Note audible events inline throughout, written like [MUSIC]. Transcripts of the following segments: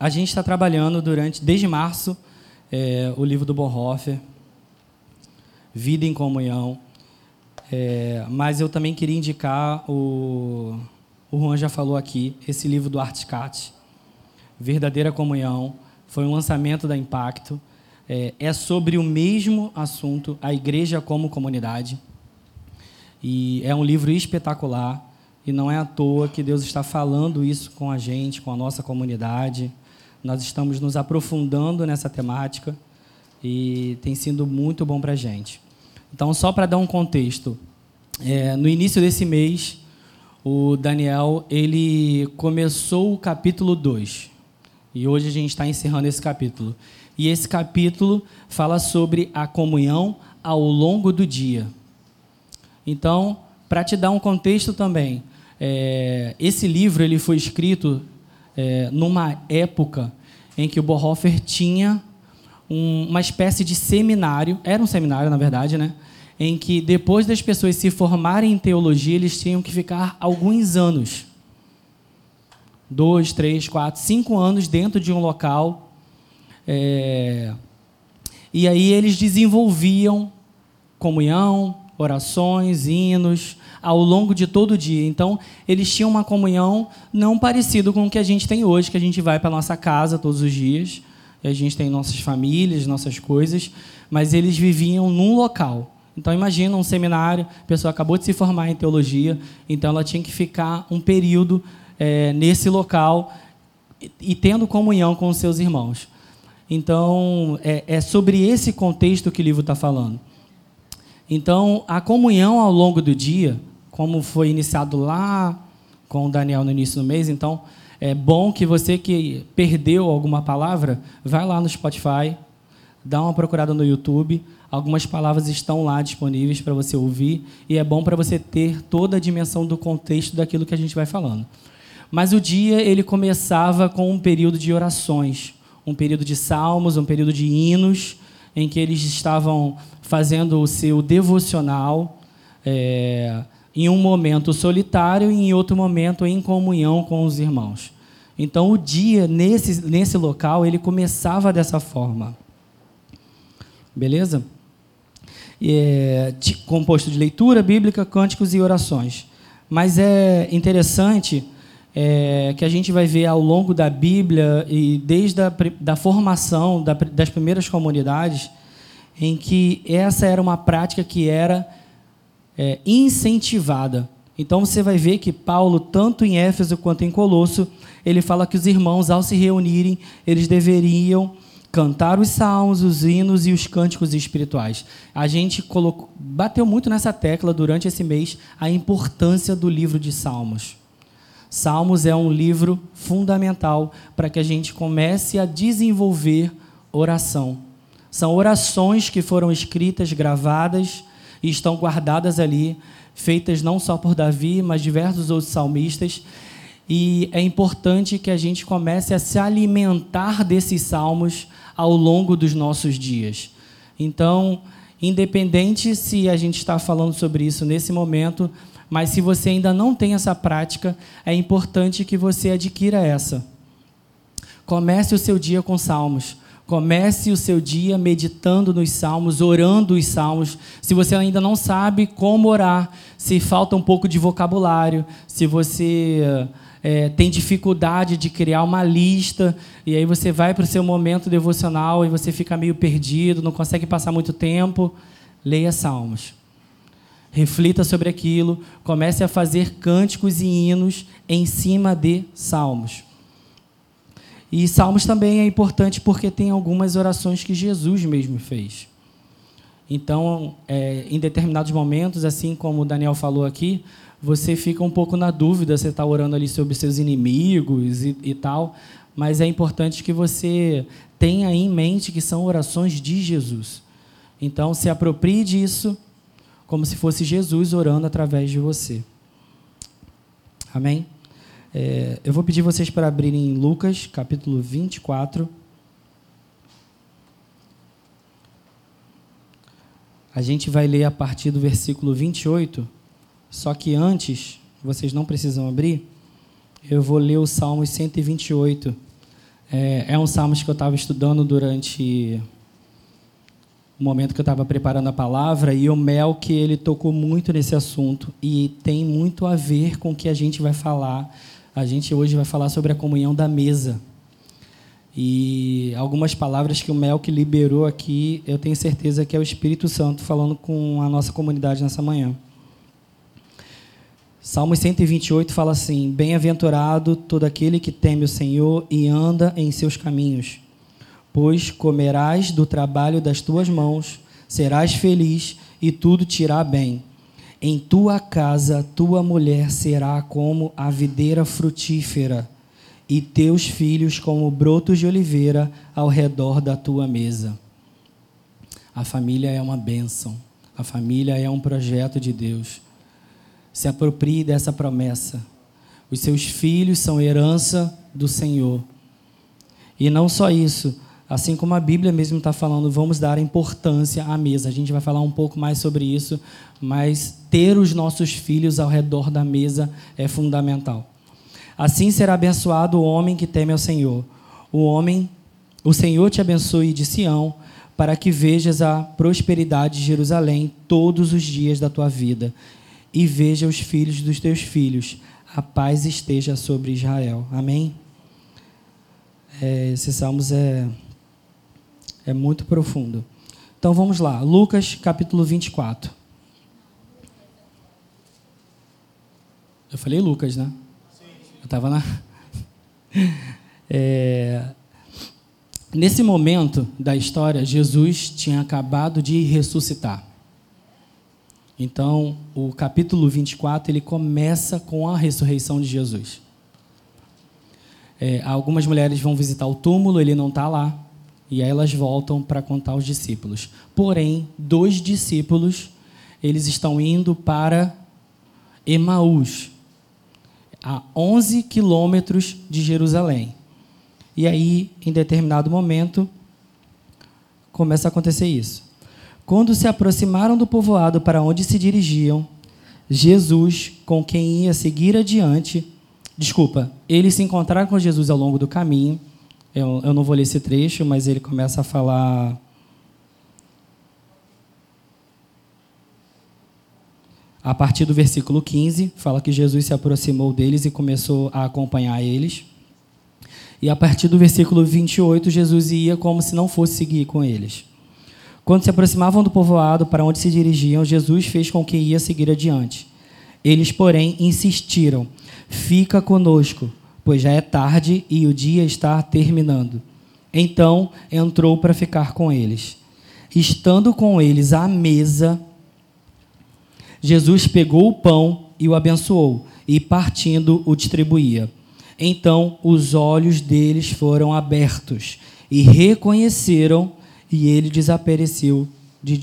a gente está trabalhando durante, desde março, é, o livro do Bonhoeffer, Vida em Comunhão. É, mas eu também queria indicar o, o Juan já falou aqui, esse livro do Art Cat, Verdadeira Comunhão, foi um lançamento da Impacto. É, é sobre o mesmo assunto, a igreja como comunidade. E é um livro espetacular. E não é à toa que Deus está falando isso com a gente, com a nossa comunidade. Nós estamos nos aprofundando nessa temática e tem sido muito bom para a gente. Então, só para dar um contexto, é, no início desse mês, o Daniel ele começou o capítulo 2. E hoje a gente está encerrando esse capítulo. E esse capítulo fala sobre a comunhão ao longo do dia. Então, para te dar um contexto também, é, esse livro ele foi escrito é, numa época em que o Bonhoeffer tinha um, uma espécie de seminário, era um seminário, na verdade, né? em que depois das pessoas se formarem em teologia, eles tinham que ficar alguns anos dois, três, quatro, cinco anos dentro de um local. É, e aí eles desenvolviam comunhão, orações, hinos, ao longo de todo o dia. Então, eles tinham uma comunhão não parecido com o que a gente tem hoje, que a gente vai para a nossa casa todos os dias, a gente tem nossas famílias, nossas coisas, mas eles viviam num local. Então, imagina um seminário, a pessoa acabou de se formar em teologia, então ela tinha que ficar um período é, nesse local e, e tendo comunhão com os seus irmãos. Então, é, é sobre esse contexto que o livro está falando. Então, a comunhão ao longo do dia, como foi iniciado lá com o Daniel no início do mês. Então, é bom que você que perdeu alguma palavra, vai lá no Spotify, dá uma procurada no YouTube. Algumas palavras estão lá disponíveis para você ouvir e é bom para você ter toda a dimensão do contexto daquilo que a gente vai falando. Mas o dia ele começava com um período de orações, um período de salmos, um período de hinos, em que eles estavam fazendo o seu devocional. É, em um momento solitário e em outro momento em comunhão com os irmãos. Então o dia nesse, nesse local ele começava dessa forma. Beleza? É, composto de leitura bíblica, cânticos e orações. Mas é interessante é, que a gente vai ver ao longo da Bíblia e desde a da formação da, das primeiras comunidades, em que essa era uma prática que era é, incentivada. Então você vai ver que Paulo, tanto em Éfeso quanto em Colosso, ele fala que os irmãos, ao se reunirem, eles deveriam cantar os salmos, os hinos e os cânticos espirituais. A gente colocou, bateu muito nessa tecla durante esse mês a importância do livro de Salmos. Salmos é um livro fundamental para que a gente comece a desenvolver oração. São orações que foram escritas, gravadas e estão guardadas ali, feitas não só por Davi, mas diversos outros salmistas. E é importante que a gente comece a se alimentar desses salmos ao longo dos nossos dias. Então, independente se a gente está falando sobre isso nesse momento, mas se você ainda não tem essa prática, é importante que você adquira essa. Comece o seu dia com salmos. Comece o seu dia meditando nos salmos, orando os salmos. Se você ainda não sabe como orar, se falta um pouco de vocabulário, se você é, tem dificuldade de criar uma lista, e aí você vai para o seu momento devocional e você fica meio perdido, não consegue passar muito tempo, leia salmos. Reflita sobre aquilo, comece a fazer cânticos e hinos em cima de salmos. E Salmos também é importante porque tem algumas orações que Jesus mesmo fez. Então, é, em determinados momentos, assim como o Daniel falou aqui, você fica um pouco na dúvida, você está orando ali sobre seus inimigos e, e tal, mas é importante que você tenha em mente que são orações de Jesus. Então, se aproprie disso como se fosse Jesus orando através de você. Amém? É, eu vou pedir vocês para abrirem Lucas, capítulo 24. A gente vai ler a partir do versículo 28, só que antes, vocês não precisam abrir, eu vou ler o Salmo 128, É, é um salmo que eu estava estudando durante o momento que eu estava preparando a palavra e o Mel que ele tocou muito nesse assunto e tem muito a ver com o que a gente vai falar. A gente hoje vai falar sobre a comunhão da mesa. E algumas palavras que o Mel que liberou aqui, eu tenho certeza que é o Espírito Santo falando com a nossa comunidade nessa manhã. Salmo 128 fala assim: Bem-aventurado todo aquele que teme o Senhor e anda em seus caminhos, pois comerás do trabalho das tuas mãos, serás feliz e tudo te irá bem. Em tua casa, tua mulher será como a videira frutífera, e teus filhos como brotos de oliveira ao redor da tua mesa. A família é uma bênção, a família é um projeto de Deus se aproprie dessa promessa. Os seus filhos são herança do Senhor. E não só isso, assim como a Bíblia mesmo está falando, vamos dar importância à mesa. A gente vai falar um pouco mais sobre isso, mas ter os nossos filhos ao redor da mesa é fundamental. Assim será abençoado o homem que teme ao Senhor. O homem, o Senhor te abençoe de Sião, para que vejas a prosperidade de Jerusalém todos os dias da tua vida e veja os filhos dos teus filhos. A paz esteja sobre Israel. Amém? É, esse Salmos é, é muito profundo. Então vamos lá, Lucas capítulo 24. Eu falei Lucas, né? Eu estava na. [LAUGHS] É... Nesse momento da história, Jesus tinha acabado de ressuscitar. Então, o capítulo 24 ele começa com a ressurreição de Jesus. É, algumas mulheres vão visitar o túmulo, ele não está lá, e aí elas voltam para contar aos discípulos. Porém, dois discípulos eles estão indo para Emaús, a 11 quilômetros de Jerusalém. E aí, em determinado momento, começa a acontecer isso. Quando se aproximaram do povoado para onde se dirigiam, Jesus, com quem ia seguir adiante, desculpa, eles se encontraram com Jesus ao longo do caminho. Eu, eu não vou ler esse trecho, mas ele começa a falar. A partir do versículo 15, fala que Jesus se aproximou deles e começou a acompanhar eles. E a partir do versículo 28, Jesus ia como se não fosse seguir com eles. Quando se aproximavam do povoado para onde se dirigiam, Jesus fez com que ia seguir adiante. Eles, porém, insistiram: Fica conosco, pois já é tarde e o dia está terminando. Então entrou para ficar com eles. Estando com eles à mesa, Jesus pegou o pão e o abençoou, e partindo o distribuía. Então os olhos deles foram abertos e reconheceram e ele desapareceu de,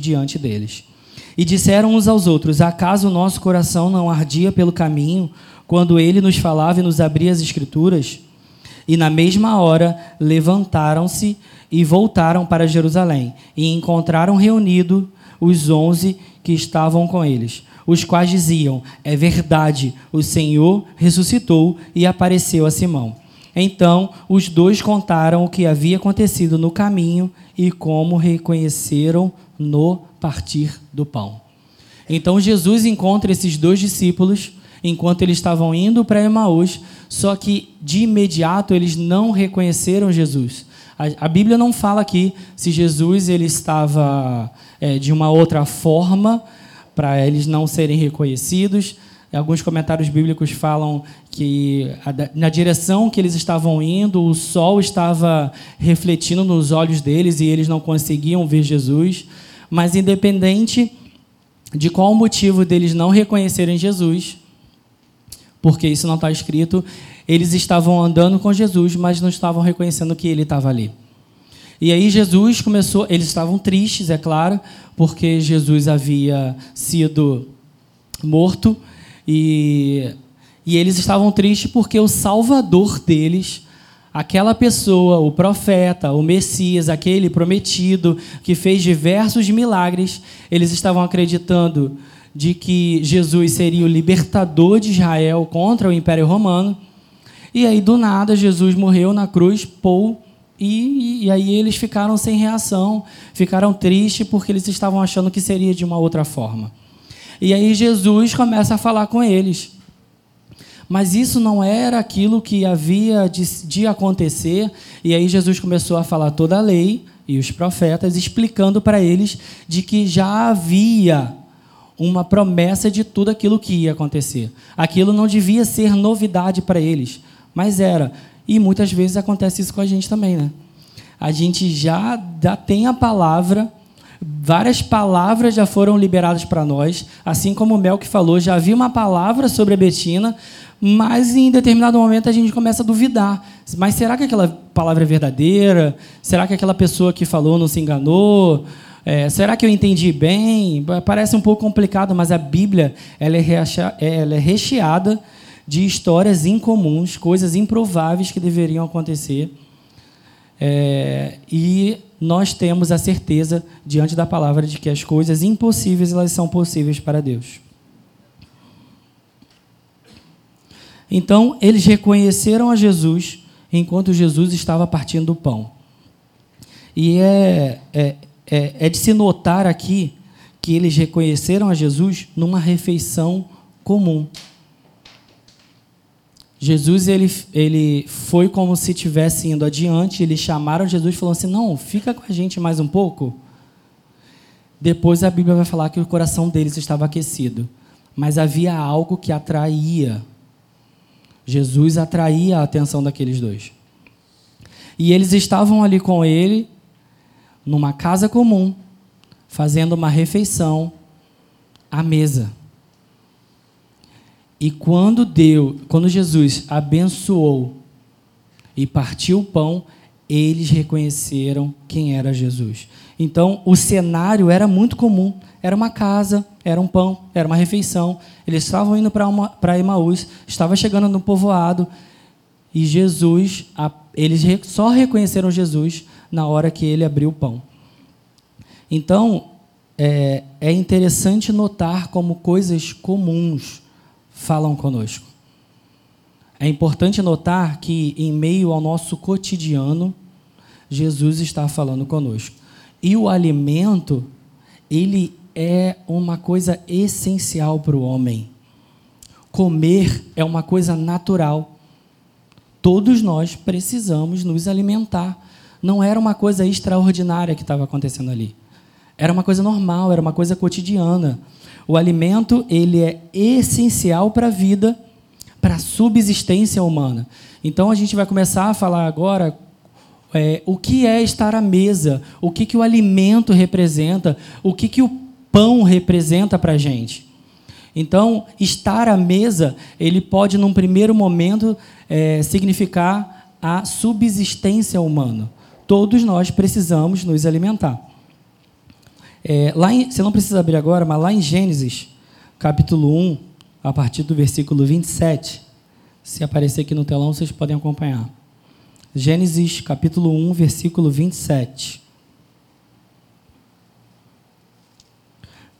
diante deles. E disseram uns aos outros: Acaso o nosso coração não ardia pelo caminho, quando ele nos falava e nos abria as Escrituras? E na mesma hora levantaram-se e voltaram para Jerusalém, e encontraram reunido os onze que estavam com eles, os quais diziam: É verdade, o Senhor ressuscitou e apareceu a Simão. Então os dois contaram o que havia acontecido no caminho e como reconheceram no partir do pão. Então Jesus encontra esses dois discípulos enquanto eles estavam indo para Emaús, só que de imediato eles não reconheceram Jesus. A, a Bíblia não fala aqui se Jesus ele estava é, de uma outra forma para eles não serem reconhecidos. Alguns comentários bíblicos falam que na direção que eles estavam indo, o sol estava refletindo nos olhos deles e eles não conseguiam ver Jesus. Mas, independente de qual o motivo deles não reconhecerem Jesus, porque isso não está escrito, eles estavam andando com Jesus, mas não estavam reconhecendo que ele estava ali. E aí Jesus começou, eles estavam tristes, é claro, porque Jesus havia sido morto e, e eles estavam tristes porque o salvador deles, aquela pessoa, o profeta, o Messias, aquele prometido que fez diversos milagres, eles estavam acreditando de que Jesus seria o libertador de Israel contra o Império Romano. E aí, do nada, Jesus morreu na cruz, Paul, e, e aí eles ficaram sem reação, ficaram tristes porque eles estavam achando que seria de uma outra forma. E aí Jesus começa a falar com eles. Mas isso não era aquilo que havia de, de acontecer. E aí Jesus começou a falar toda a lei e os profetas, explicando para eles de que já havia uma promessa de tudo aquilo que ia acontecer. Aquilo não devia ser novidade para eles, mas era. E muitas vezes acontece isso com a gente também, né? A gente já, tem a palavra, várias palavras já foram liberadas para nós, assim como o Mel que falou, já havia uma palavra sobre a Betina, mas em determinado momento a gente começa a duvidar. Mas será que aquela palavra é verdadeira? Será que aquela pessoa que falou não se enganou? É, será que eu entendi bem? Parece um pouco complicado, mas a Bíblia ela é, ela é recheada de histórias incomuns, coisas improváveis que deveriam acontecer. É, e nós temos a certeza, diante da palavra, de que as coisas impossíveis elas são possíveis para Deus. Então, eles reconheceram a Jesus enquanto Jesus estava partindo o pão. E é, é, é, é de se notar aqui que eles reconheceram a Jesus numa refeição comum. Jesus ele, ele foi como se estivesse indo adiante, eles chamaram Jesus e falaram assim: Não, fica com a gente mais um pouco. Depois a Bíblia vai falar que o coração deles estava aquecido, mas havia algo que atraía Jesus atraía a atenção daqueles dois. E eles estavam ali com ele, numa casa comum, fazendo uma refeição à mesa. E quando deu, quando Jesus abençoou e partiu o pão, eles reconheceram quem era Jesus. Então, o cenário era muito comum. Era uma casa, era um pão, era uma refeição. Eles estavam indo para Emaús, estava chegando no povoado, e Jesus, eles só reconheceram Jesus na hora que ele abriu o pão. Então, é, é interessante notar como coisas comuns falam conosco. É importante notar que, em meio ao nosso cotidiano, Jesus está falando conosco. E o alimento, ele é uma coisa essencial para o homem. Comer é uma coisa natural. Todos nós precisamos nos alimentar. Não era uma coisa extraordinária que estava acontecendo ali. Era uma coisa normal, era uma coisa cotidiana. O alimento, ele é essencial para a vida, para a subsistência humana. Então a gente vai começar a falar agora é, o que é estar à mesa, o que, que o alimento representa, o que, que o pão representa para a gente. Então, estar à mesa, ele pode, num primeiro momento, é, significar a subsistência humana. Todos nós precisamos nos alimentar. É, lá em, você não precisa abrir agora, mas lá em Gênesis, capítulo 1, a partir do versículo 27, se aparecer aqui no telão, vocês podem acompanhar. Gênesis capítulo 1, versículo 27.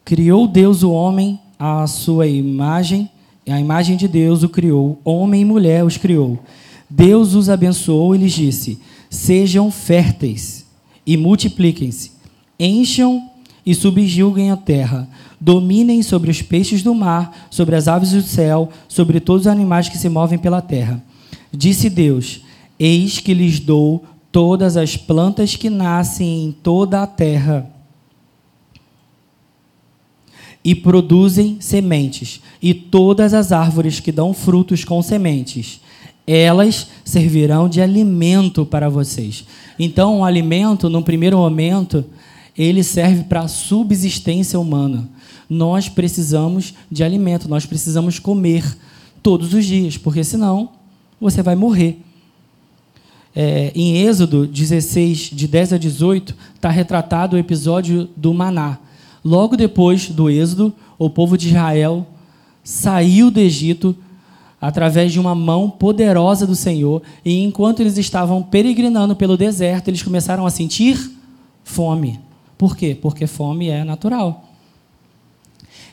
Criou Deus o homem à sua imagem, a imagem de Deus o criou, homem e mulher os criou. Deus os abençoou e lhes disse: Sejam férteis e multipliquem-se, encham e subjuguem a terra, dominem sobre os peixes do mar, sobre as aves do céu, sobre todos os animais que se movem pela terra. Disse Deus: Eis que lhes dou todas as plantas que nascem em toda a terra e produzem sementes, e todas as árvores que dão frutos com sementes. Elas servirão de alimento para vocês. Então, o alimento, no primeiro momento, ele serve para a subsistência humana. Nós precisamos de alimento, nós precisamos comer todos os dias, porque senão você vai morrer. É, em Êxodo 16, de 10 a 18, está retratado o episódio do maná. Logo depois do Êxodo, o povo de Israel saiu do Egito através de uma mão poderosa do Senhor, e enquanto eles estavam peregrinando pelo deserto, eles começaram a sentir fome. Por quê? Porque fome é natural.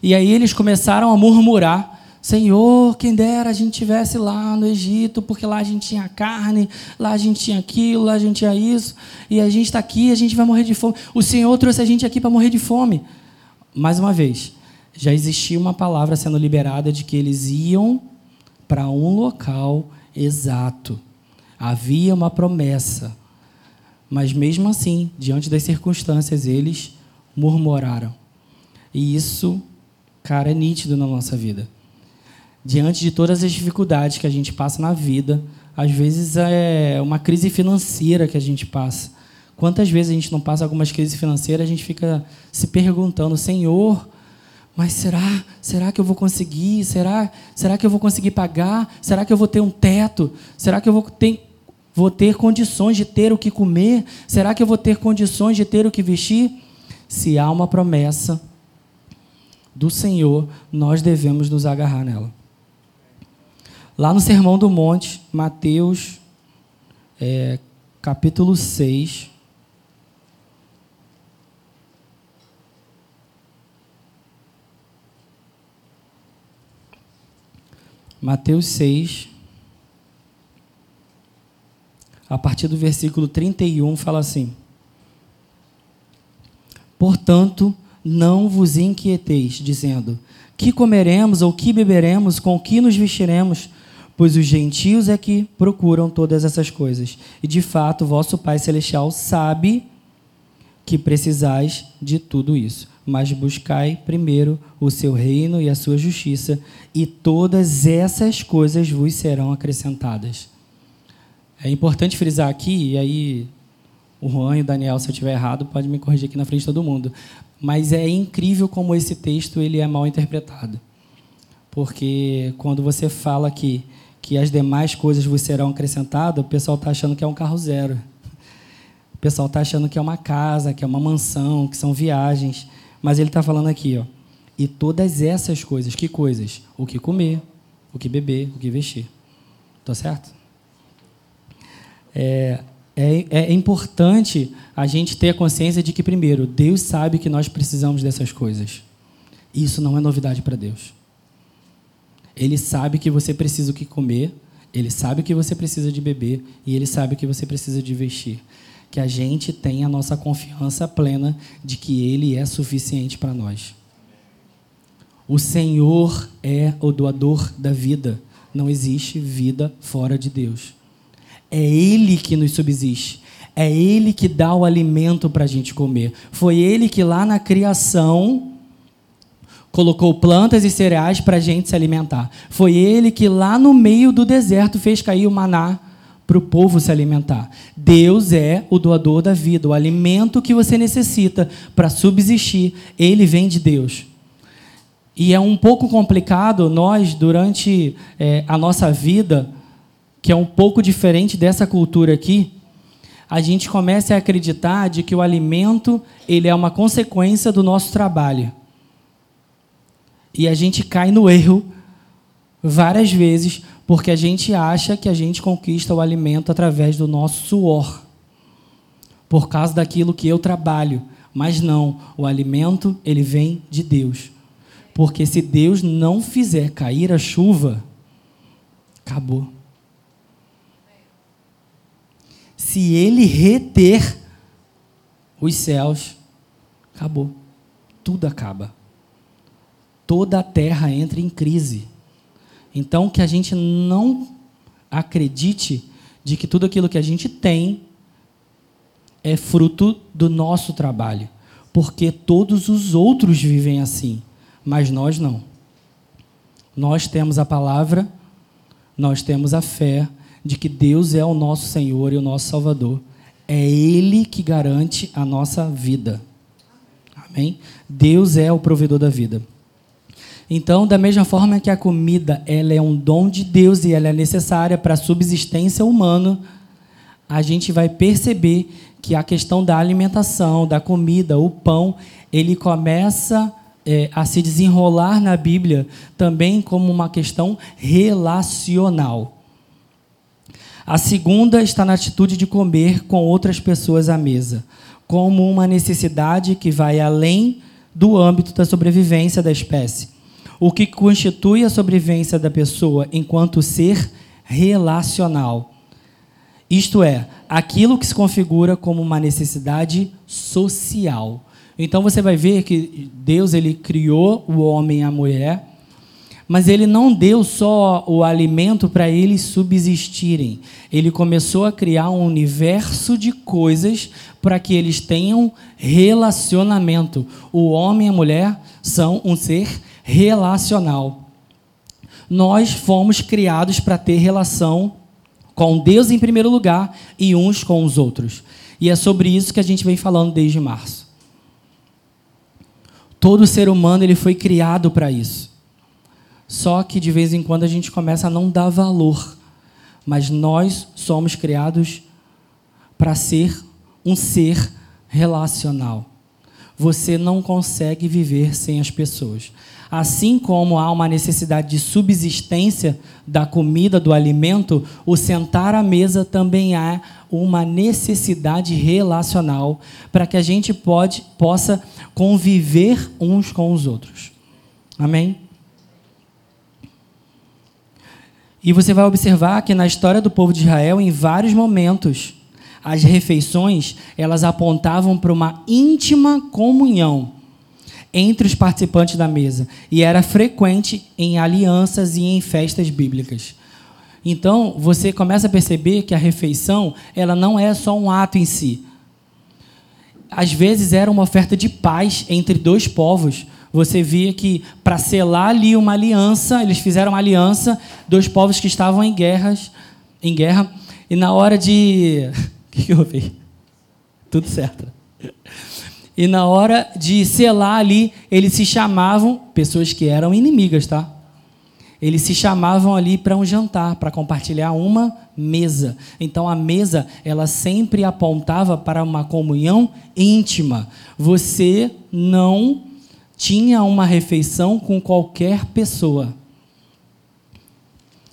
E aí eles começaram a murmurar Senhor, quem dera a gente tivesse lá no Egito, porque lá a gente tinha carne, lá a gente tinha aquilo, lá a gente tinha isso, e a gente está aqui, a gente vai morrer de fome. O Senhor trouxe a gente aqui para morrer de fome. Mais uma vez, já existia uma palavra sendo liberada de que eles iam para um local exato. Havia uma promessa. Mas mesmo assim, diante das circunstâncias, eles murmuraram. E isso, cara, é nítido na nossa vida. Diante de todas as dificuldades que a gente passa na vida, às vezes é uma crise financeira que a gente passa. Quantas vezes a gente não passa algumas crises financeiras, a gente fica se perguntando, Senhor, mas será? Será que eu vou conseguir? Será? Será que eu vou conseguir pagar? Será que eu vou ter um teto? Será que eu vou ter, vou ter condições de ter o que comer? Será que eu vou ter condições de ter o que vestir? Se há uma promessa do Senhor, nós devemos nos agarrar nela. Lá no Sermão do Monte, Mateus, é, capítulo 6, Mateus 6, a partir do versículo 31, fala assim: Portanto, não vos inquieteis, dizendo: Que comeremos ou que beberemos, com que nos vestiremos? Pois os gentios é que procuram todas essas coisas. E de fato, vosso Pai Celestial sabe que precisais de tudo isso mas buscai primeiro o seu reino e a sua justiça, e todas essas coisas vos serão acrescentadas. É importante frisar aqui, e aí o Juan e o Daniel, se eu estiver errado, pode me corrigir aqui na frente de todo mundo. Mas é incrível como esse texto ele é mal interpretado. Porque quando você fala que, que as demais coisas vos serão acrescentadas, o pessoal está achando que é um carro zero. O pessoal está achando que é uma casa, que é uma mansão, que são viagens. Mas ele está falando aqui, ó. E todas essas coisas, que coisas? O que comer, o que beber, o que vestir. Tá certo? É, é, é importante a gente ter a consciência de que, primeiro, Deus sabe que nós precisamos dessas coisas. Isso não é novidade para Deus. Ele sabe que você precisa o que comer, ele sabe que você precisa de beber e ele sabe que você precisa de vestir que a gente tenha a nossa confiança plena de que Ele é suficiente para nós. O Senhor é o doador da vida. Não existe vida fora de Deus. É Ele que nos subsiste. É Ele que dá o alimento para a gente comer. Foi Ele que lá na criação colocou plantas e cereais para a gente se alimentar. Foi Ele que lá no meio do deserto fez cair o maná para o povo se alimentar. Deus é o doador da vida, o alimento que você necessita para subsistir, ele vem de Deus. E é um pouco complicado nós, durante é, a nossa vida, que é um pouco diferente dessa cultura aqui, a gente começa a acreditar de que o alimento ele é uma consequência do nosso trabalho. E a gente cai no erro várias vezes porque a gente acha que a gente conquista o alimento através do nosso suor, por causa daquilo que eu trabalho. Mas não, o alimento ele vem de Deus. Porque se Deus não fizer cair a chuva, acabou. Se ele reter os céus, acabou. Tudo acaba. Toda a terra entra em crise. Então, que a gente não acredite de que tudo aquilo que a gente tem é fruto do nosso trabalho, porque todos os outros vivem assim, mas nós não. Nós temos a palavra, nós temos a fé de que Deus é o nosso Senhor e o nosso Salvador. É Ele que garante a nossa vida. Amém? Deus é o provedor da vida. Então, da mesma forma que a comida ela é um dom de Deus e ela é necessária para a subsistência humana, a gente vai perceber que a questão da alimentação, da comida, o pão, ele começa é, a se desenrolar na Bíblia também como uma questão relacional. A segunda está na atitude de comer com outras pessoas à mesa, como uma necessidade que vai além do âmbito da sobrevivência da espécie. O que constitui a sobrevivência da pessoa enquanto ser relacional. Isto é, aquilo que se configura como uma necessidade social. Então você vai ver que Deus ele criou o homem e a mulher, mas ele não deu só o alimento para eles subsistirem. Ele começou a criar um universo de coisas para que eles tenham relacionamento. O homem e a mulher são um ser relacional. Nós fomos criados para ter relação com Deus em primeiro lugar e uns com os outros. E é sobre isso que a gente vem falando desde março. Todo ser humano ele foi criado para isso. Só que de vez em quando a gente começa a não dar valor. Mas nós somos criados para ser um ser relacional. Você não consegue viver sem as pessoas. Assim como há uma necessidade de subsistência da comida, do alimento, o sentar à mesa também há uma necessidade relacional para que a gente pode, possa conviver uns com os outros. Amém? E você vai observar que na história do povo de Israel, em vários momentos, as refeições elas apontavam para uma íntima comunhão entre os participantes da mesa e era frequente em alianças e em festas bíblicas. Então, você começa a perceber que a refeição, ela não é só um ato em si. Às vezes era uma oferta de paz entre dois povos. Você via que para selar ali uma aliança, eles fizeram uma aliança, dois povos que estavam em guerras, em guerra, e na hora de [LAUGHS] o que, eu vi? Tudo certo. E na hora de selar ali, eles se chamavam, pessoas que eram inimigas, tá? Eles se chamavam ali para um jantar, para compartilhar uma mesa. Então a mesa, ela sempre apontava para uma comunhão íntima. Você não tinha uma refeição com qualquer pessoa.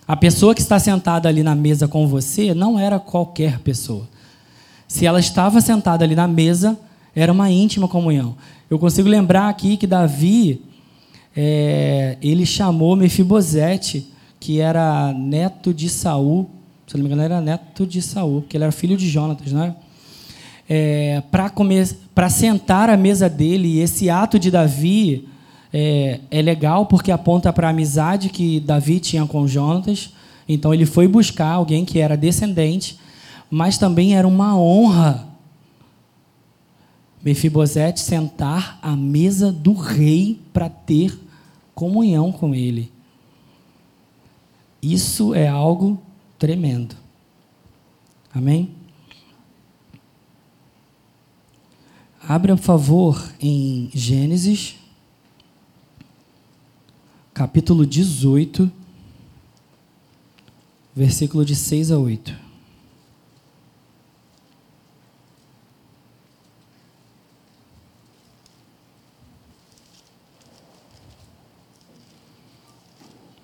A pessoa que está sentada ali na mesa com você não era qualquer pessoa. Se ela estava sentada ali na mesa, era uma íntima comunhão. Eu consigo lembrar aqui que Davi, é, ele chamou Mefibosete, que era neto de Saul, se não me engano, era neto de Saul, porque ele era filho de Jonatas, não é? é para sentar à mesa dele, e esse ato de Davi é, é legal porque aponta para a amizade que Davi tinha com Jonatas. Então ele foi buscar alguém que era descendente mas também era uma honra Mefibosete sentar à mesa do rei para ter comunhão com ele. Isso é algo tremendo. Amém? Abra, por favor, em Gênesis, capítulo 18, versículo de 6 a 8.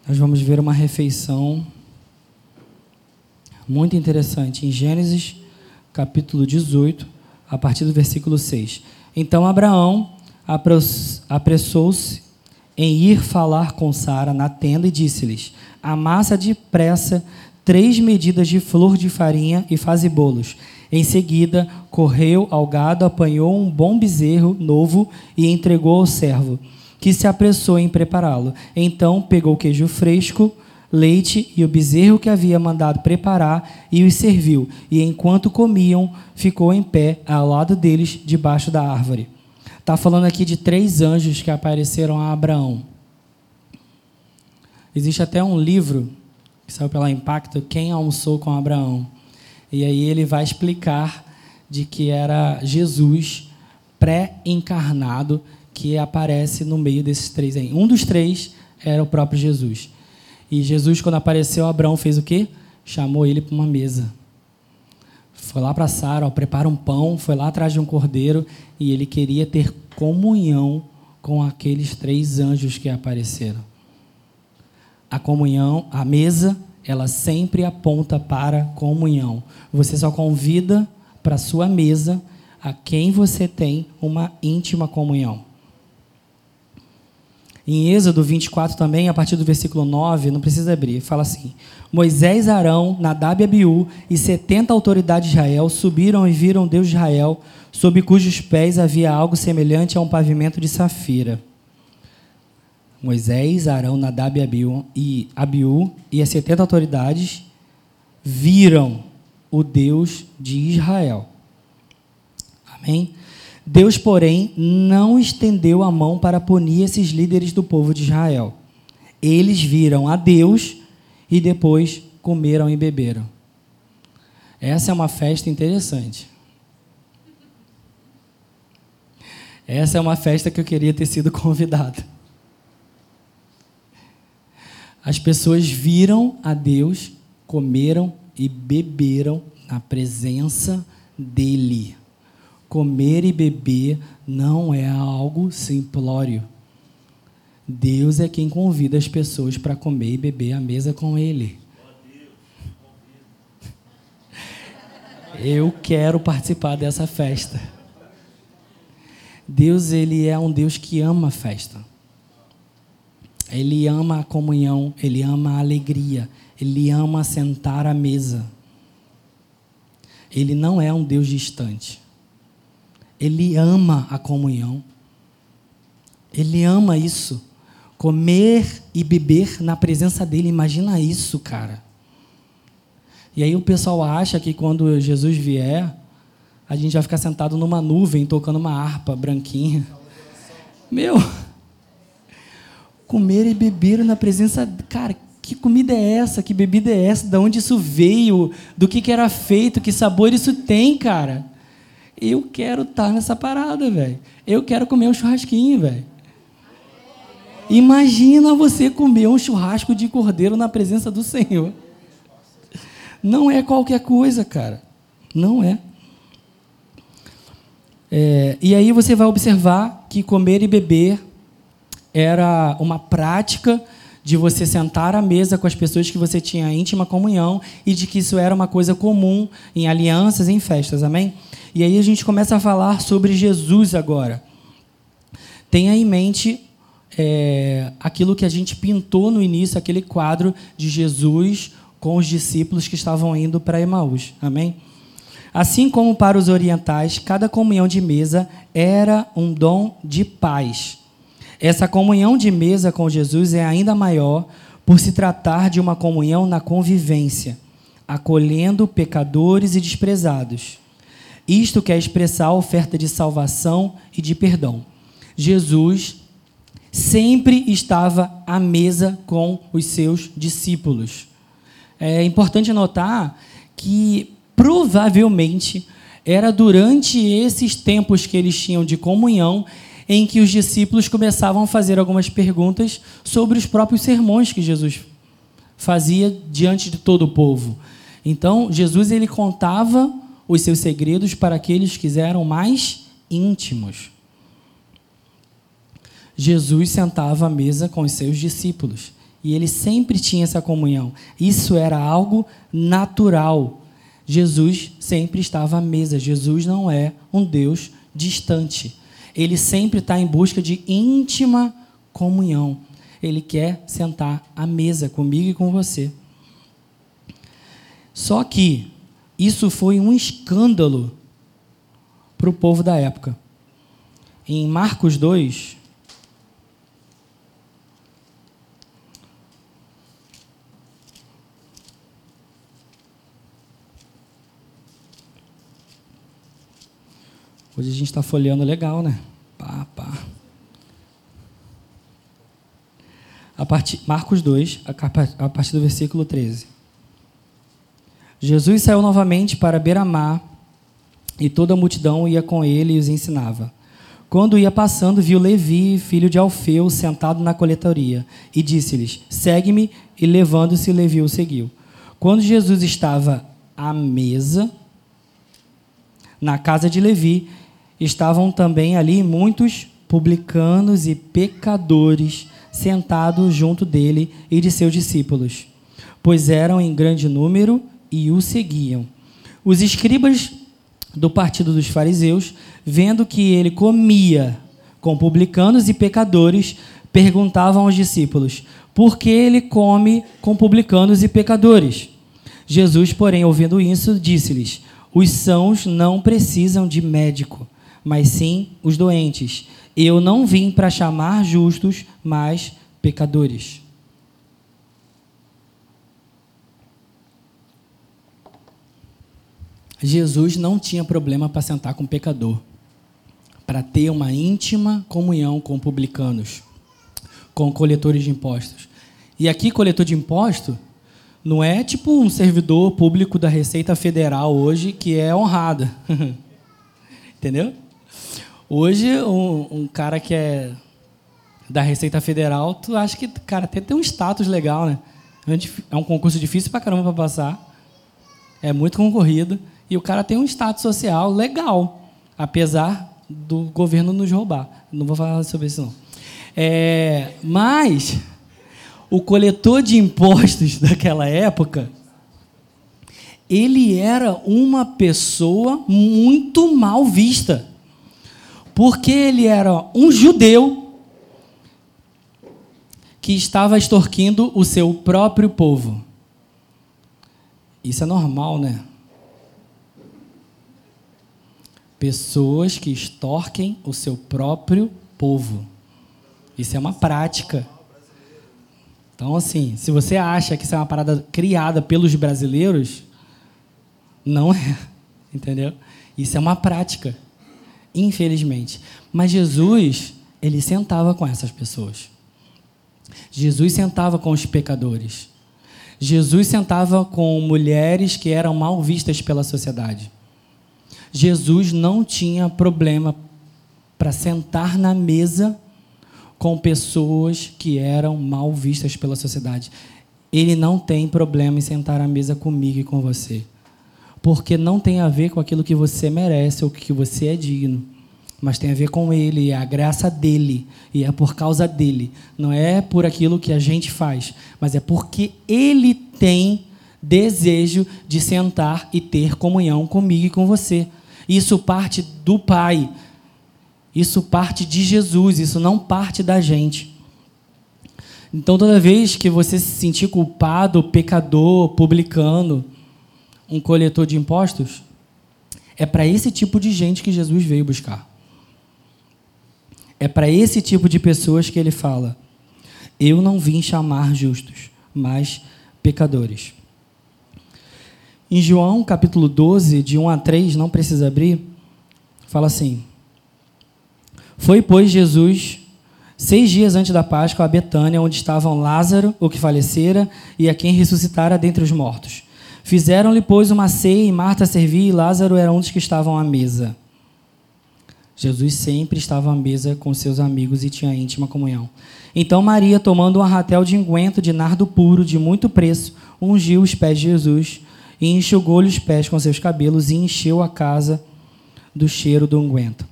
Nós vamos ver uma refeição muito interessante em Gênesis, capítulo 18, a partir do versículo 6. Então Abraão apressou-se em ir falar com Sara na tenda e disse-lhes: Amassa depressa três medidas de flor de farinha e faze bolos. Em seguida, correu ao gado, apanhou um bom bezerro novo e entregou ao servo que se apressou em prepará-lo. Então pegou queijo fresco, leite e o bezerro que havia mandado preparar e os serviu. E enquanto comiam, ficou em pé ao lado deles, debaixo da árvore. Está falando aqui de três anjos que apareceram a Abraão. Existe até um livro que saiu pela Impacto, Quem Almoçou com Abraão. E aí ele vai explicar de que era Jesus pré-encarnado que aparece no meio desses três aí. Um dos três era o próprio Jesus. E Jesus, quando apareceu, Abraão fez o quê? Chamou ele para uma mesa. Foi lá para Sara, prepara um pão, foi lá atrás de um cordeiro e ele queria ter comunhão com aqueles três anjos que apareceram. A comunhão, a mesa, ela sempre aponta para comunhão. Você só convida para sua mesa a quem você tem uma íntima comunhão. Em Êxodo 24 também, a partir do versículo 9, não precisa abrir, fala assim: Moisés, Arão, Nadab e Abiú e setenta autoridades de Israel subiram e viram Deus de Israel, sob cujos pés havia algo semelhante a um pavimento de safira. Moisés, Arão, Nadab e Abiú e, Abiú, e as setenta autoridades viram o Deus de Israel. Amém? Deus, porém, não estendeu a mão para punir esses líderes do povo de Israel. Eles viram a Deus e depois comeram e beberam. Essa é uma festa interessante. Essa é uma festa que eu queria ter sido [LAUGHS] convidado. As pessoas viram a Deus, comeram e beberam na presença dele. Comer e beber não é algo simplório. Deus é quem convida as pessoas para comer e beber à mesa com Ele. Eu quero participar dessa festa. Deus, Ele é um Deus que ama a festa. Ele ama a comunhão, Ele ama a alegria, Ele ama sentar à mesa. Ele não é um Deus distante. Ele ama a comunhão. Ele ama isso comer e beber na presença dele. Imagina isso, cara. E aí o pessoal acha que quando Jesus vier, a gente vai ficar sentado numa nuvem tocando uma harpa branquinha. Meu, comer e beber na presença, cara, que comida é essa? Que bebida é essa? De onde isso veio? Do que, que era feito? Que sabor isso tem, cara? Eu quero estar nessa parada, velho. Eu quero comer um churrasquinho, velho. Imagina você comer um churrasco de cordeiro na presença do Senhor. Não é qualquer coisa, cara. Não é. é. E aí você vai observar que comer e beber era uma prática de você sentar à mesa com as pessoas que você tinha íntima comunhão e de que isso era uma coisa comum em alianças, em festas, amém? E aí a gente começa a falar sobre Jesus agora. Tenha em mente é, aquilo que a gente pintou no início, aquele quadro de Jesus com os discípulos que estavam indo para Emaús. Amém? Assim como para os orientais, cada comunhão de mesa era um dom de paz. Essa comunhão de mesa com Jesus é ainda maior por se tratar de uma comunhão na convivência, acolhendo pecadores e desprezados. Isto quer expressar a oferta de salvação e de perdão. Jesus sempre estava à mesa com os seus discípulos. É importante notar que provavelmente era durante esses tempos que eles tinham de comunhão em que os discípulos começavam a fazer algumas perguntas sobre os próprios sermões que Jesus fazia diante de todo o povo. Então, Jesus ele contava os seus segredos para aqueles que eram mais íntimos. Jesus sentava à mesa com os seus discípulos e ele sempre tinha essa comunhão. Isso era algo natural. Jesus sempre estava à mesa. Jesus não é um Deus distante. Ele sempre está em busca de íntima comunhão. Ele quer sentar à mesa comigo e com você. Só que isso foi um escândalo para o povo da época. Em Marcos 2, Hoje a gente está folheando legal, né? Pá, pá. A partir, Marcos 2, a partir do versículo 13. Jesus saiu novamente para Beramar e toda a multidão ia com ele e os ensinava. Quando ia passando, viu Levi, filho de Alfeu, sentado na coletoria, e disse-lhes: Segue-me, e levando-se, Levi o seguiu. Quando Jesus estava à mesa, na casa de Levi, estavam também ali muitos publicanos e pecadores sentados junto dele e de seus discípulos, pois eram em grande número e o seguiam. Os escribas do partido dos fariseus, vendo que ele comia com publicanos e pecadores, perguntavam aos discípulos: por que ele come com publicanos e pecadores? Jesus, porém, ouvindo isso, disse-lhes: Os sãos não precisam de médico, mas sim os doentes. Eu não vim para chamar justos, mas pecadores. Jesus não tinha problema para sentar com pecador, para ter uma íntima comunhão com publicanos, com coletores de impostos. E aqui, coletor de imposto, não é tipo um servidor público da Receita Federal hoje que é honrado. [LAUGHS] Entendeu? Hoje, um, um, cara que é da Receita Federal, tu acha que, cara, até tem um status legal, né? É um concurso difícil pra caramba para passar. É muito concorrido. E o cara tem um status social legal, apesar do governo nos roubar. Não vou falar sobre isso, não. É, mas o coletor de impostos [LAUGHS] daquela época, ele era uma pessoa muito mal vista. Porque ele era um judeu que estava extorquindo o seu próprio povo. Isso é normal, né? Pessoas que extorquem o seu próprio povo. Isso é uma prática. Então, assim, se você acha que isso é uma parada criada pelos brasileiros, não é. [LAUGHS] Entendeu? Isso é uma prática. Infelizmente. Mas Jesus, ele sentava com essas pessoas. Jesus sentava com os pecadores. Jesus sentava com mulheres que eram mal vistas pela sociedade. Jesus não tinha problema para sentar na mesa com pessoas que eram mal vistas pela sociedade. Ele não tem problema em sentar à mesa comigo e com você. Porque não tem a ver com aquilo que você merece ou que você é digno. Mas tem a ver com ele, é a graça dele. E é por causa dele. Não é por aquilo que a gente faz, mas é porque ele tem desejo de sentar e ter comunhão comigo e com você. Isso parte do Pai. Isso parte de Jesus, isso não parte da gente. Então, toda vez que você se sentir culpado, pecador, publicano, um coletor de impostos, é para esse tipo de gente que Jesus veio buscar. É para esse tipo de pessoas que ele fala: Eu não vim chamar justos, mas pecadores. Em João capítulo 12, de 1 a 3, não precisa abrir, fala assim: Foi, pois, Jesus, seis dias antes da Páscoa, a Betânia, onde estavam Lázaro, o que falecera, e a quem ressuscitara dentre os mortos. Fizeram-lhe, pois, uma ceia, e Marta servia, e Lázaro era um dos que estavam à mesa. Jesus sempre estava à mesa com seus amigos e tinha íntima comunhão. Então Maria, tomando um arratel de enguento de nardo puro, de muito preço, ungiu os pés de Jesus e enxugou-lhe os pés com seus cabelos e encheu a casa do cheiro do unguento.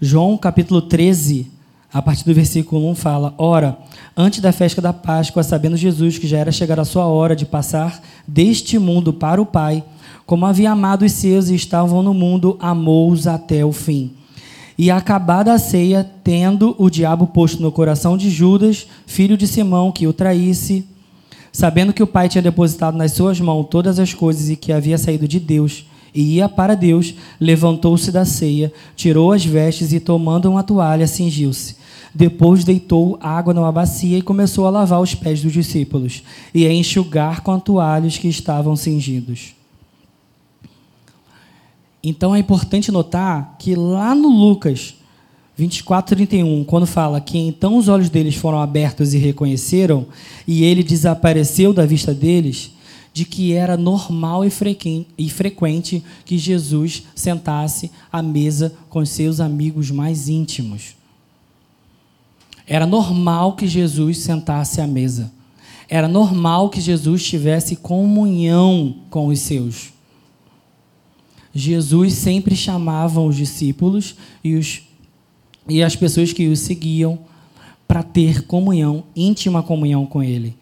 João capítulo 13, a partir do versículo 1 fala: Ora, antes da festa da Páscoa, sabendo Jesus que já era chegar a sua hora de passar deste mundo para o Pai, como havia amado os seus e estavam no mundo, amou-os até o fim. E acabada a ceia, tendo o diabo posto no coração de Judas, filho de Simão, que o traísse, Sabendo que o Pai tinha depositado nas suas mãos todas as coisas e que havia saído de Deus e ia para Deus, levantou-se da ceia, tirou as vestes e, tomando uma toalha, cingiu-se. Depois deitou água numa bacia e começou a lavar os pés dos discípulos e a enxugar com a toalha os que estavam cingidos. Então é importante notar que lá no Lucas 24, 31, quando fala que então os olhos deles foram abertos e reconheceram, e ele desapareceu da vista deles, de que era normal e frequente que Jesus sentasse à mesa com seus amigos mais íntimos. Era normal que Jesus sentasse à mesa. Era normal que Jesus tivesse comunhão com os seus. Jesus sempre chamava os discípulos e os e as pessoas que o seguiam para ter comunhão, íntima comunhão com ele.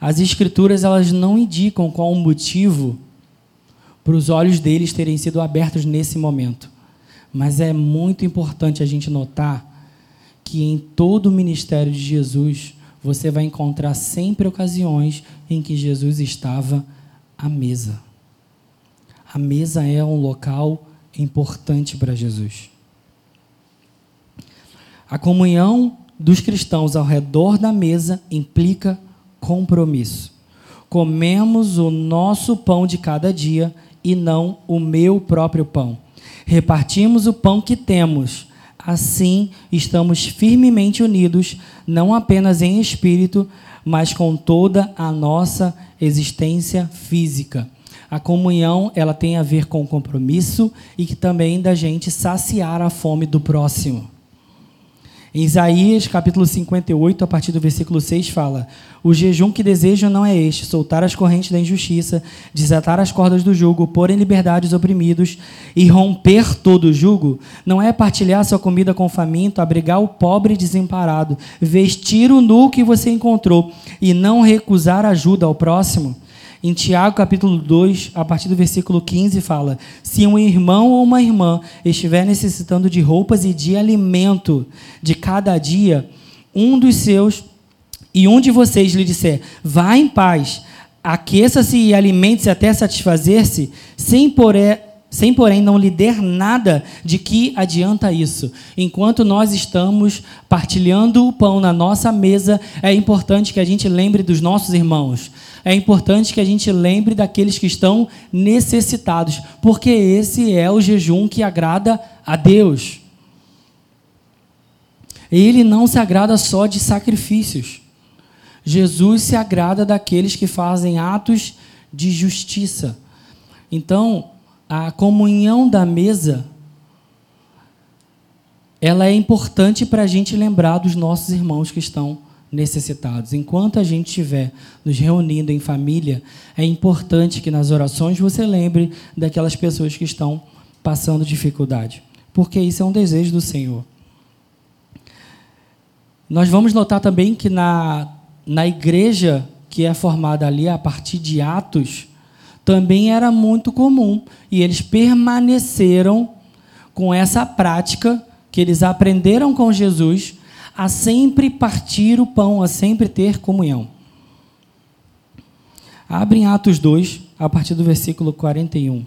As escrituras elas não indicam qual o motivo para os olhos deles terem sido abertos nesse momento. Mas é muito importante a gente notar que em todo o ministério de Jesus você vai encontrar sempre ocasiões em que Jesus estava à mesa. A mesa é um local importante para Jesus. A comunhão dos cristãos ao redor da mesa implica compromisso. Comemos o nosso pão de cada dia e não o meu próprio pão. Repartimos o pão que temos. Assim, estamos firmemente unidos, não apenas em espírito, mas com toda a nossa existência física. A comunhão, ela tem a ver com compromisso e que também da gente saciar a fome do próximo. Em Isaías, capítulo 58, a partir do versículo 6, fala: O jejum que desejo não é este, soltar as correntes da injustiça, desatar as cordas do jugo, pôr em liberdade os oprimidos e romper todo o jugo. Não é partilhar sua comida com o faminto, abrigar o pobre desemparado, vestir o nu que você encontrou e não recusar ajuda ao próximo. Em Tiago, capítulo 2, a partir do versículo 15, fala: Se um irmão ou uma irmã estiver necessitando de roupas e de alimento de cada dia, um dos seus e um de vocês lhe disser: Vá em paz, aqueça-se e alimente-se até satisfazer-se, sem porém sem porém não lhe der nada, de que adianta isso? Enquanto nós estamos partilhando o pão na nossa mesa, é importante que a gente lembre dos nossos irmãos. É importante que a gente lembre daqueles que estão necessitados, porque esse é o jejum que agrada a Deus. Ele não se agrada só de sacrifícios. Jesus se agrada daqueles que fazem atos de justiça. Então, a comunhão da mesa, ela é importante para a gente lembrar dos nossos irmãos que estão necessitados. Enquanto a gente estiver nos reunindo em família, é importante que nas orações você lembre daquelas pessoas que estão passando dificuldade, porque isso é um desejo do Senhor. Nós vamos notar também que na, na igreja que é formada ali a partir de Atos, também era muito comum. E eles permaneceram com essa prática que eles aprenderam com Jesus a sempre partir o pão, a sempre ter comunhão. Abre em Atos 2, a partir do versículo 41.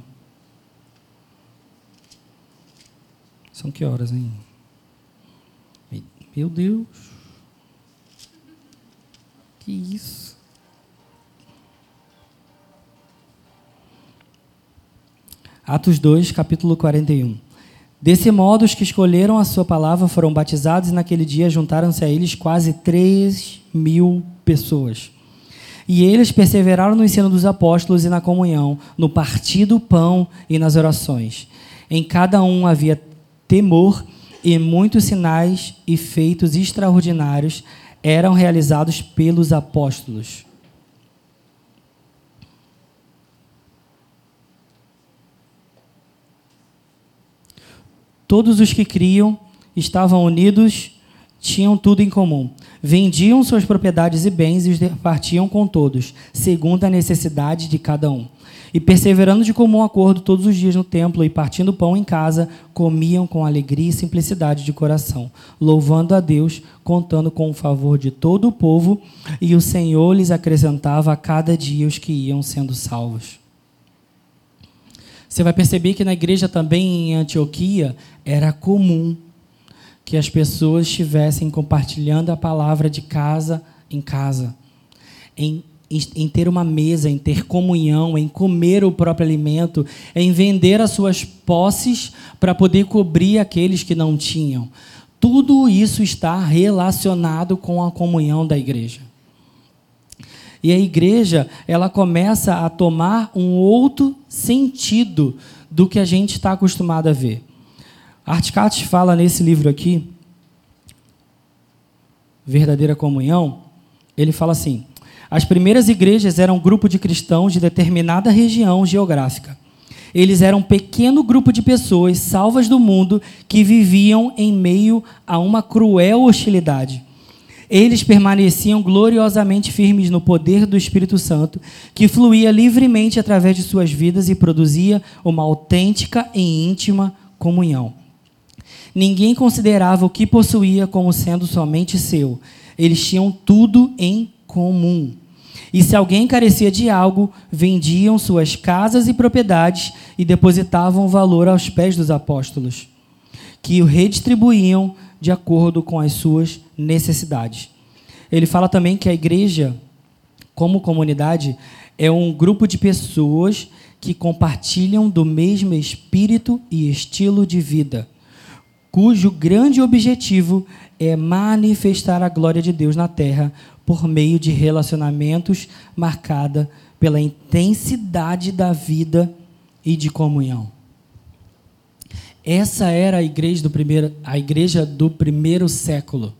São que horas, hein? Meu Deus. Que isso? Atos 2, capítulo 41. Desse modo, os que escolheram a sua palavra foram batizados, e naquele dia juntaram-se a eles quase 3 mil pessoas. E eles perseveraram no ensino dos apóstolos e na comunhão, no partir do pão e nas orações. Em cada um havia temor, e muitos sinais e feitos extraordinários eram realizados pelos apóstolos. Todos os que criam estavam unidos, tinham tudo em comum. Vendiam suas propriedades e bens e os repartiam com todos, segundo a necessidade de cada um. E perseverando de comum acordo todos os dias no templo e partindo pão em casa, comiam com alegria e simplicidade de coração, louvando a Deus, contando com o favor de todo o povo, e o Senhor lhes acrescentava a cada dia os que iam sendo salvos. Você vai perceber que na igreja também em Antioquia era comum que as pessoas estivessem compartilhando a palavra de casa em casa, em, em, em, ter uma mesa, em ter comunhão, em comer o próprio alimento, em vender as suas posses para poder cobrir aqueles que não tinham. Tudo isso está relacionado com a comunhão da igreja. E a igreja, ela começa a tomar um outro sentido do que a gente está acostumado a ver. Art Katz fala nesse livro aqui, Verdadeira Comunhão, ele fala assim: as primeiras igrejas eram um grupo de cristãos de determinada região geográfica. Eles eram um pequeno grupo de pessoas salvas do mundo que viviam em meio a uma cruel hostilidade. Eles permaneciam gloriosamente firmes no poder do Espírito Santo, que fluía livremente através de suas vidas e produzia uma autêntica e íntima comunhão. Ninguém considerava o que possuía como sendo somente seu. Eles tinham tudo em comum. E se alguém carecia de algo, vendiam suas casas e propriedades e depositavam o valor aos pés dos apóstolos, que o redistribuíam de acordo com as suas necessidades. Ele fala também que a igreja, como comunidade, é um grupo de pessoas que compartilham do mesmo espírito e estilo de vida, cujo grande objetivo é manifestar a glória de Deus na terra por meio de relacionamentos marcada pela intensidade da vida e de comunhão. Essa era a igreja do primeiro, a igreja do primeiro século.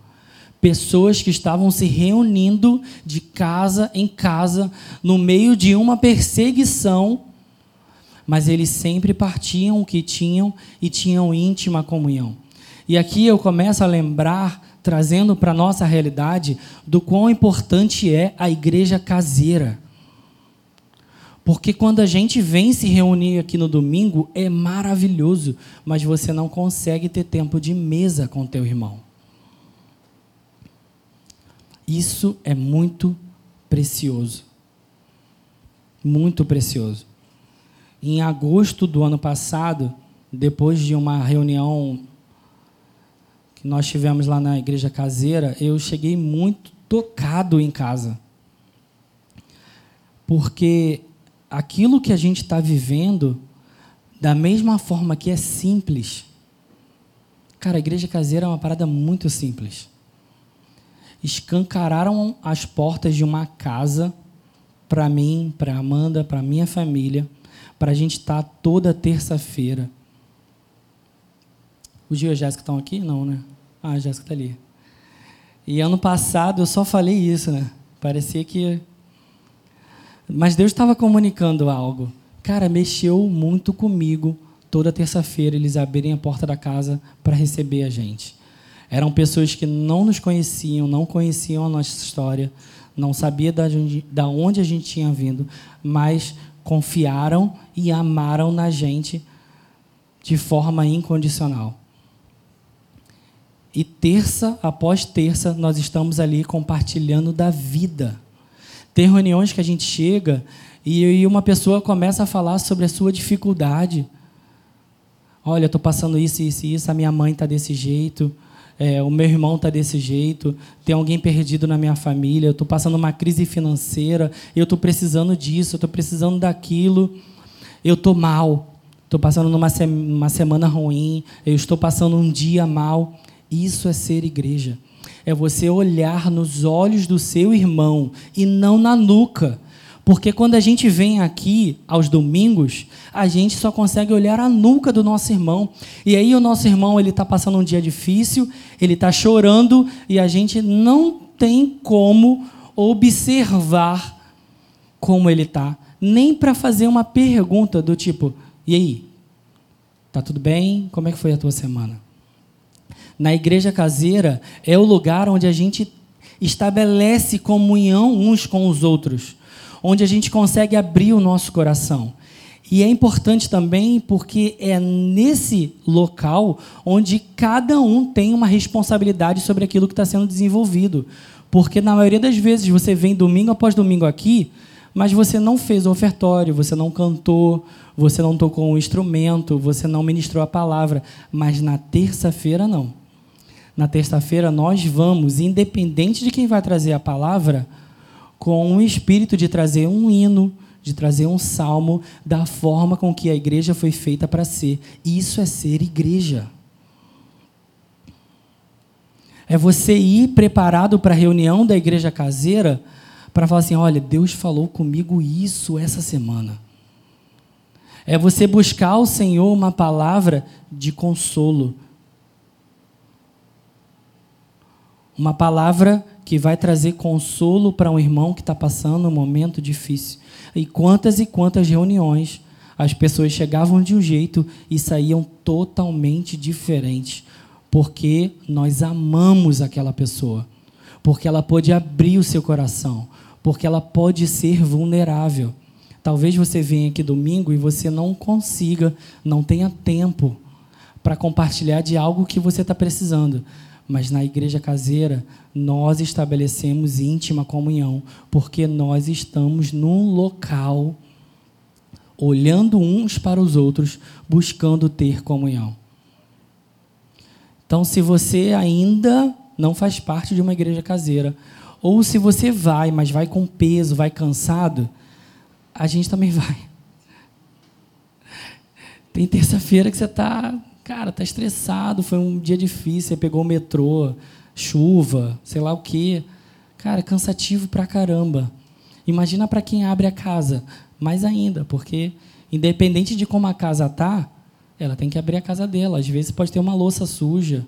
Pessoas que estavam se reunindo de casa em casa no meio de uma perseguição, mas eles sempre partiam o que tinham e tinham íntima comunhão. E aqui eu começo a lembrar, trazendo para a nossa realidade, do quão importante é a igreja caseira. Porque quando a gente vem se reunir aqui no domingo, é maravilhoso, mas você não consegue ter tempo de mesa com teu irmão. Isso é muito precioso. Muito precioso. Em agosto do ano passado, depois de uma reunião que nós tivemos lá na igreja caseira, eu cheguei muito tocado em casa. Porque aquilo que a gente está vivendo, da mesma forma que é simples. Cara, a igreja caseira é uma parada muito simples. Escancararam as portas de uma casa para mim, para Amanda, para minha família, para a gente estar tá toda terça-feira. O Gil e a Jéssica estão aqui? Não, né? Ah, a Jéssica está ali. E ano passado eu só falei isso, né? Parecia que mas Deus estava comunicando algo. Cara, mexeu muito comigo toda terça-feira eles abrirem a porta da casa para receber a gente. Eram pessoas que não nos conheciam, não conheciam a nossa história, não sabia da onde, da onde a gente tinha vindo, mas confiaram e amaram na gente de forma incondicional. E terça após terça, nós estamos ali compartilhando da vida. Tem reuniões que a gente chega e uma pessoa começa a falar sobre a sua dificuldade. Olha, estou passando isso, isso e isso, a minha mãe está desse jeito, é, o meu irmão está desse jeito, tem alguém perdido na minha família, eu estou passando uma crise financeira, eu estou precisando disso, eu estou precisando daquilo, eu estou mal, estou passando numa se uma semana ruim, eu estou passando um dia mal. Isso é ser igreja é você olhar nos olhos do seu irmão e não na nuca. Porque quando a gente vem aqui aos domingos, a gente só consegue olhar a nuca do nosso irmão. E aí o nosso irmão ele está passando um dia difícil, ele está chorando e a gente não tem como observar como ele está, nem para fazer uma pergunta do tipo: e aí, tá tudo bem? Como é que foi a tua semana? Na igreja caseira é o lugar onde a gente estabelece comunhão uns com os outros, onde a gente consegue abrir o nosso coração. E é importante também porque é nesse local onde cada um tem uma responsabilidade sobre aquilo que está sendo desenvolvido. Porque na maioria das vezes você vem domingo após domingo aqui, mas você não fez o ofertório, você não cantou, você não tocou um instrumento, você não ministrou a palavra. Mas na terça-feira, não na terça-feira, nós vamos, independente de quem vai trazer a palavra, com o espírito de trazer um hino, de trazer um salmo, da forma com que a igreja foi feita para ser. Isso é ser igreja. É você ir preparado para a reunião da igreja caseira para falar assim: olha, Deus falou comigo isso essa semana. É você buscar ao Senhor uma palavra de consolo, Uma palavra que vai trazer consolo para um irmão que está passando um momento difícil. E quantas e quantas reuniões as pessoas chegavam de um jeito e saíam totalmente diferentes, porque nós amamos aquela pessoa, porque ela pode abrir o seu coração, porque ela pode ser vulnerável. Talvez você venha aqui domingo e você não consiga, não tenha tempo para compartilhar de algo que você está precisando. Mas na igreja caseira, nós estabelecemos íntima comunhão, porque nós estamos num local, olhando uns para os outros, buscando ter comunhão. Então, se você ainda não faz parte de uma igreja caseira, ou se você vai, mas vai com peso, vai cansado, a gente também [LAUGHS] vai. Tem terça-feira que você está, cara, está estressado, foi um dia difícil, você pegou o metrô, chuva, sei lá o quê. Cara, cansativo pra caramba. Imagina para quem abre a casa, mais ainda, porque independente de como a casa tá, ela tem que abrir a casa dela. Às vezes pode ter uma louça suja.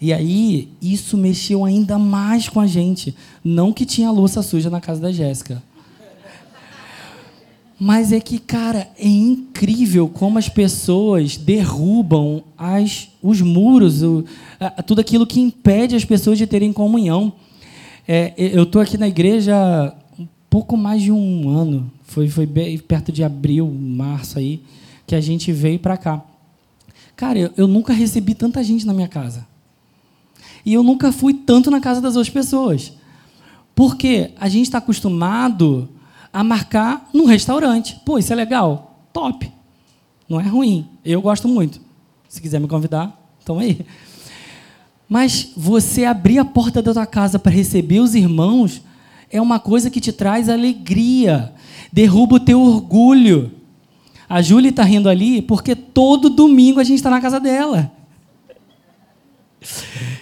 E aí, isso mexeu ainda mais com a gente. Não que tinha louça suja na casa da Jéssica. Mas é que, cara, é incrível como as pessoas derrubam as, os muros, o, a, tudo aquilo que impede as pessoas de terem comunhão. É, eu estou aqui na igreja um pouco mais de um ano, foi, foi bem perto de abril, março aí, que a gente veio para cá. Cara, eu, eu nunca recebi tanta gente na minha casa. E eu nunca fui tanto na casa das outras pessoas. Porque a gente está acostumado a marcar num restaurante. Pô, isso é legal? Top. Não é ruim. Eu gosto muito. Se quiser me convidar, estão aí. Mas você abrir a porta da tua casa para receber os irmãos é uma coisa que te traz alegria, derruba o teu orgulho. A Júlia está rindo ali porque todo domingo a gente está na casa dela.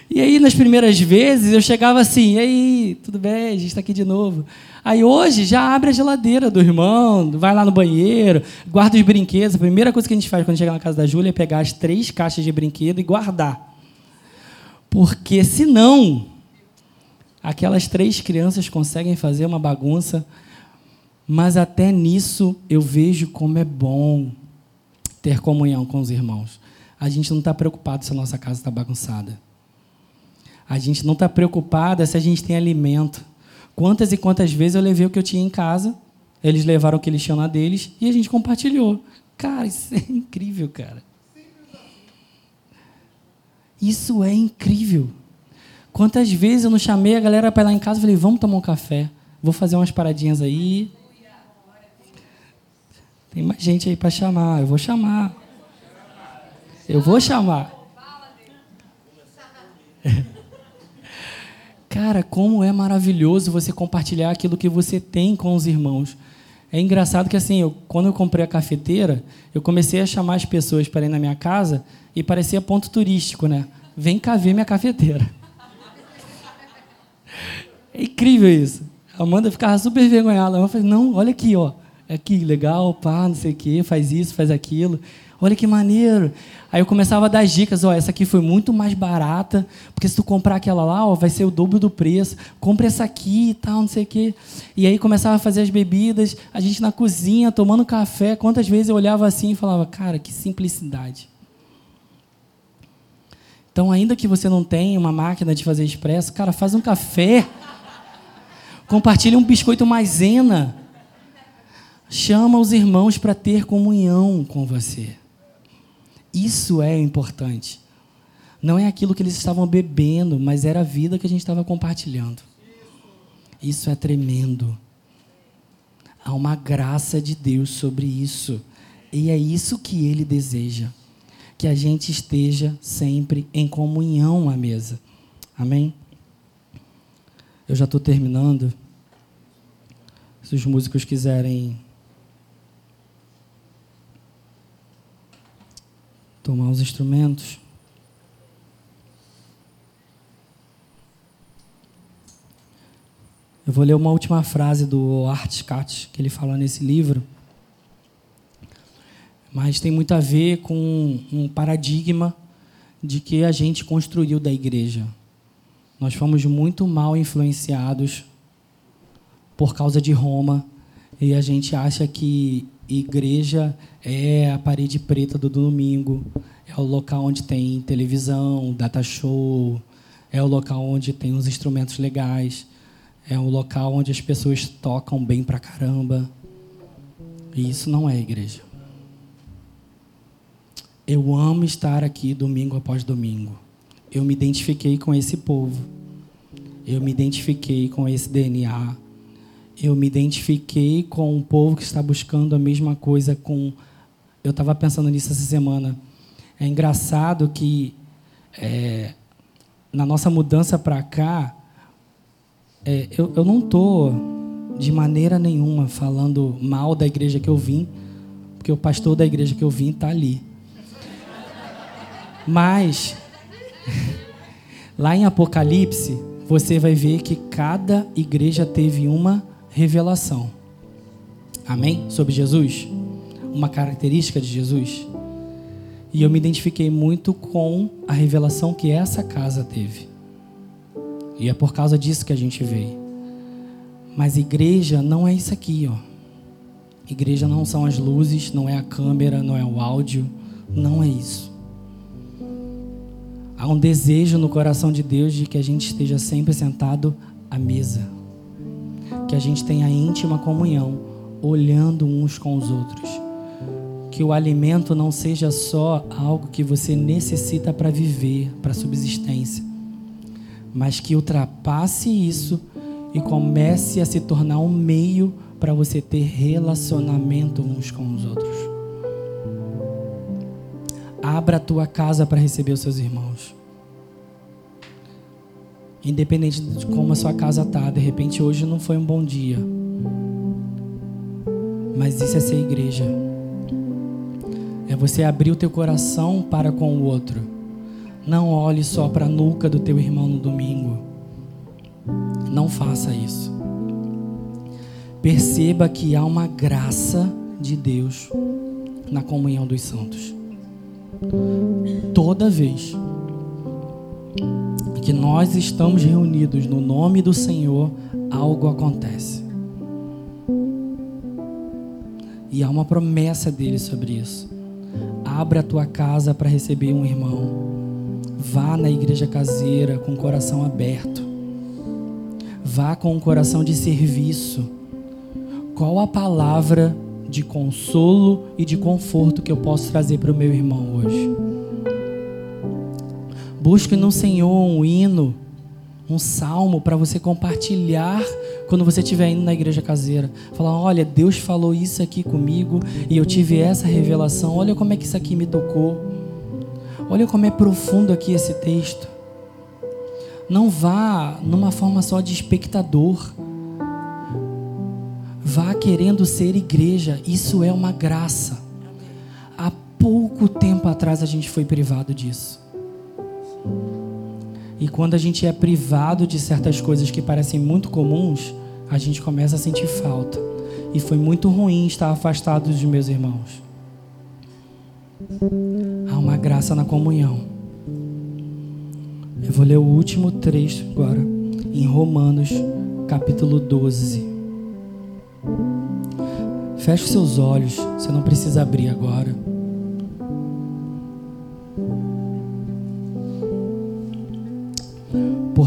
E aí, nas primeiras vezes, eu chegava assim, e aí, tudo bem, a gente está aqui de novo. Aí hoje já abre a geladeira do irmão, vai lá no banheiro, guarda os brinquedos. A primeira coisa que a gente faz quando chega na casa da Júlia é pegar as três caixas de brinquedo e guardar. Porque senão, aquelas três crianças conseguem fazer uma bagunça, mas até nisso eu vejo como é bom ter comunhão com os irmãos. A gente não está preocupado se a nossa casa está bagunçada. A gente não está preocupado se a gente tem alimento. Quantas e quantas vezes eu levei o que eu tinha em casa, eles levaram o que eles tinham na deles e a gente compartilhou. Cara, isso é incrível, cara. Isso é incrível. Quantas vezes eu não chamei a galera para ir lá em casa e falei, vamos tomar um café. Vou fazer umas paradinhas aí. Tem mais gente aí para chamar. Eu vou chamar. Eu vou chamar. [LAUGHS] Cara, como é maravilhoso você compartilhar aquilo que você tem com os irmãos. É engraçado que assim, eu, quando eu comprei a cafeteira, eu comecei a chamar as pessoas para ir na minha casa e parecia ponto turístico, né? Vem cá ver minha cafeteira. É incrível isso. A Amanda ficava super envergonhada. Ela falou, não, olha aqui, ó. É aqui, legal, pá, não sei o quê, faz isso, faz aquilo. Olha que maneiro. Aí eu começava a dar dicas, ó, essa aqui foi muito mais barata, porque se tu comprar aquela lá, ó, vai ser o dobro do preço. Compre essa aqui e tal, não sei o quê. E aí começava a fazer as bebidas, a gente na cozinha, tomando café. Quantas vezes eu olhava assim e falava, cara, que simplicidade. Então, ainda que você não tenha uma máquina de fazer expresso, cara, faz um café. Compartilha um biscoito maisena. Chama os irmãos para ter comunhão com você. Isso é importante. Não é aquilo que eles estavam bebendo, mas era a vida que a gente estava compartilhando. Isso é tremendo. Há uma graça de Deus sobre isso. E é isso que ele deseja. Que a gente esteja sempre em comunhão à mesa. Amém? Eu já estou terminando. Se os músicos quiserem tomar os instrumentos. Eu vou ler uma última frase do Art Scott, que ele fala nesse livro. Mas tem muito a ver com um paradigma de que a gente construiu da igreja. Nós fomos muito mal influenciados por causa de Roma e a gente acha que igreja é a parede preta do domingo, é o local onde tem televisão, data show, é o local onde tem os instrumentos legais, é o local onde as pessoas tocam bem pra caramba. E isso não é igreja. Eu amo estar aqui domingo após domingo. Eu me identifiquei com esse povo. Eu me identifiquei com esse DNA. Eu me identifiquei com um povo que está buscando a mesma coisa com. Eu estava pensando nisso essa semana. É engraçado que é, na nossa mudança para cá, é, eu, eu não estou de maneira nenhuma falando mal da igreja que eu vim, porque o pastor da igreja que eu vim está ali. Mas, [LAUGHS] lá em Apocalipse, você vai ver que cada igreja teve uma revelação. Amém? Sobre Jesus? Uma característica de Jesus. E eu me identifiquei muito com a revelação que essa casa teve. E é por causa disso que a gente veio. Mas igreja não é isso aqui, ó. Igreja não são as luzes, não é a câmera, não é o áudio, não é isso. Há um desejo no coração de Deus de que a gente esteja sempre sentado à mesa. Que a gente tenha íntima comunhão, olhando uns com os outros que o alimento não seja só algo que você necessita para viver, para subsistência, mas que ultrapasse isso e comece a se tornar um meio para você ter relacionamento uns com os outros. Abra a tua casa para receber os seus irmãos. Independente de como a sua casa está, de repente hoje não foi um bom dia. Mas isso é ser igreja. É você abrir o teu coração para com o outro. Não olhe só para a nuca do teu irmão no domingo. Não faça isso. Perceba que há uma graça de Deus na comunhão dos santos. Toda vez que nós estamos reunidos no nome do Senhor, algo acontece. E há uma promessa dele sobre isso. Abra a tua casa para receber um irmão. Vá na igreja caseira com o coração aberto. Vá com um coração de serviço. Qual a palavra de consolo e de conforto que eu posso trazer para o meu irmão hoje? Busque no Senhor um hino um salmo para você compartilhar quando você estiver indo na igreja caseira. Falar: olha, Deus falou isso aqui comigo e eu tive essa revelação. Olha como é que isso aqui me tocou. Olha como é profundo aqui esse texto. Não vá numa forma só de espectador. Vá querendo ser igreja. Isso é uma graça. Há pouco tempo atrás a gente foi privado disso. E quando a gente é privado de certas coisas que parecem muito comuns, a gente começa a sentir falta. E foi muito ruim estar afastado dos meus irmãos. Há uma graça na comunhão. Eu vou ler o último trecho agora, em Romanos, capítulo 12. Feche seus olhos, você não precisa abrir agora.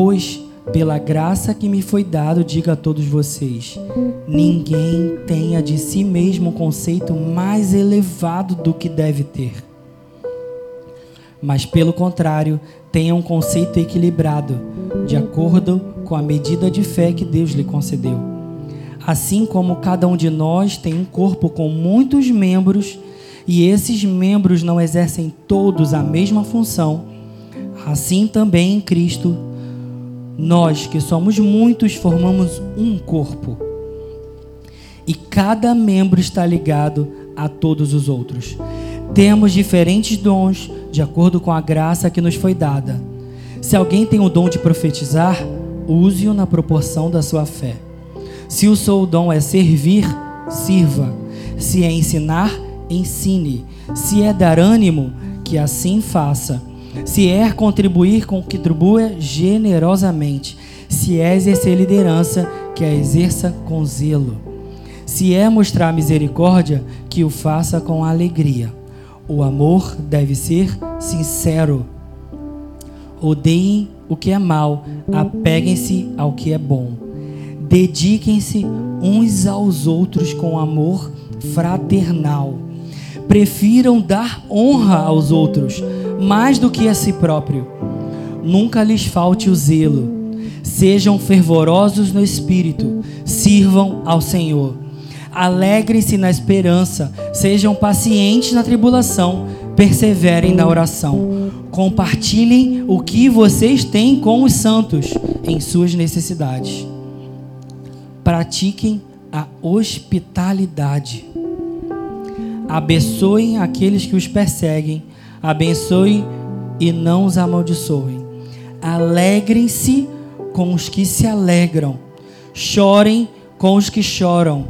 Pois, pela graça que me foi dado, digo a todos vocês: ninguém tenha de si mesmo um conceito mais elevado do que deve ter. Mas, pelo contrário, tenha um conceito equilibrado, de acordo com a medida de fé que Deus lhe concedeu. Assim como cada um de nós tem um corpo com muitos membros, e esses membros não exercem todos a mesma função, assim também em Cristo, nós que somos muitos formamos um corpo. E cada membro está ligado a todos os outros. Temos diferentes dons de acordo com a graça que nos foi dada. Se alguém tem o dom de profetizar, use-o na proporção da sua fé. Se o seu dom é servir, sirva. Se é ensinar, ensine. Se é dar ânimo, que assim faça. Se é contribuir, contribua generosamente. Se é exercer liderança, que a exerça com zelo. Se é mostrar misericórdia, que o faça com alegria. O amor deve ser sincero. Odeiem o que é mal, apeguem-se ao que é bom. Dediquem-se uns aos outros com amor fraternal. Prefiram dar honra aos outros mais do que a si próprio. Nunca lhes falte o zelo. Sejam fervorosos no espírito, sirvam ao Senhor. Alegrem-se na esperança, sejam pacientes na tribulação, perseverem na oração. Compartilhem o que vocês têm com os santos em suas necessidades. Pratiquem a hospitalidade. Abençoem aqueles que os perseguem, abençoe e não os amaldiçoem. Alegrem-se com os que se alegram, chorem com os que choram.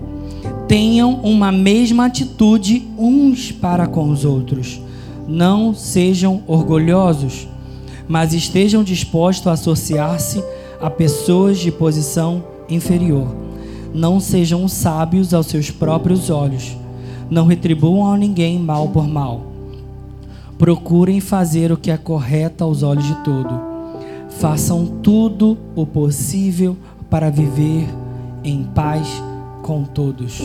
Tenham uma mesma atitude uns para com os outros. Não sejam orgulhosos, mas estejam dispostos a associar-se a pessoas de posição inferior. Não sejam sábios aos seus próprios olhos. Não retribuam a ninguém mal por mal. Procurem fazer o que é correto aos olhos de todo. Façam tudo o possível para viver em paz com todos.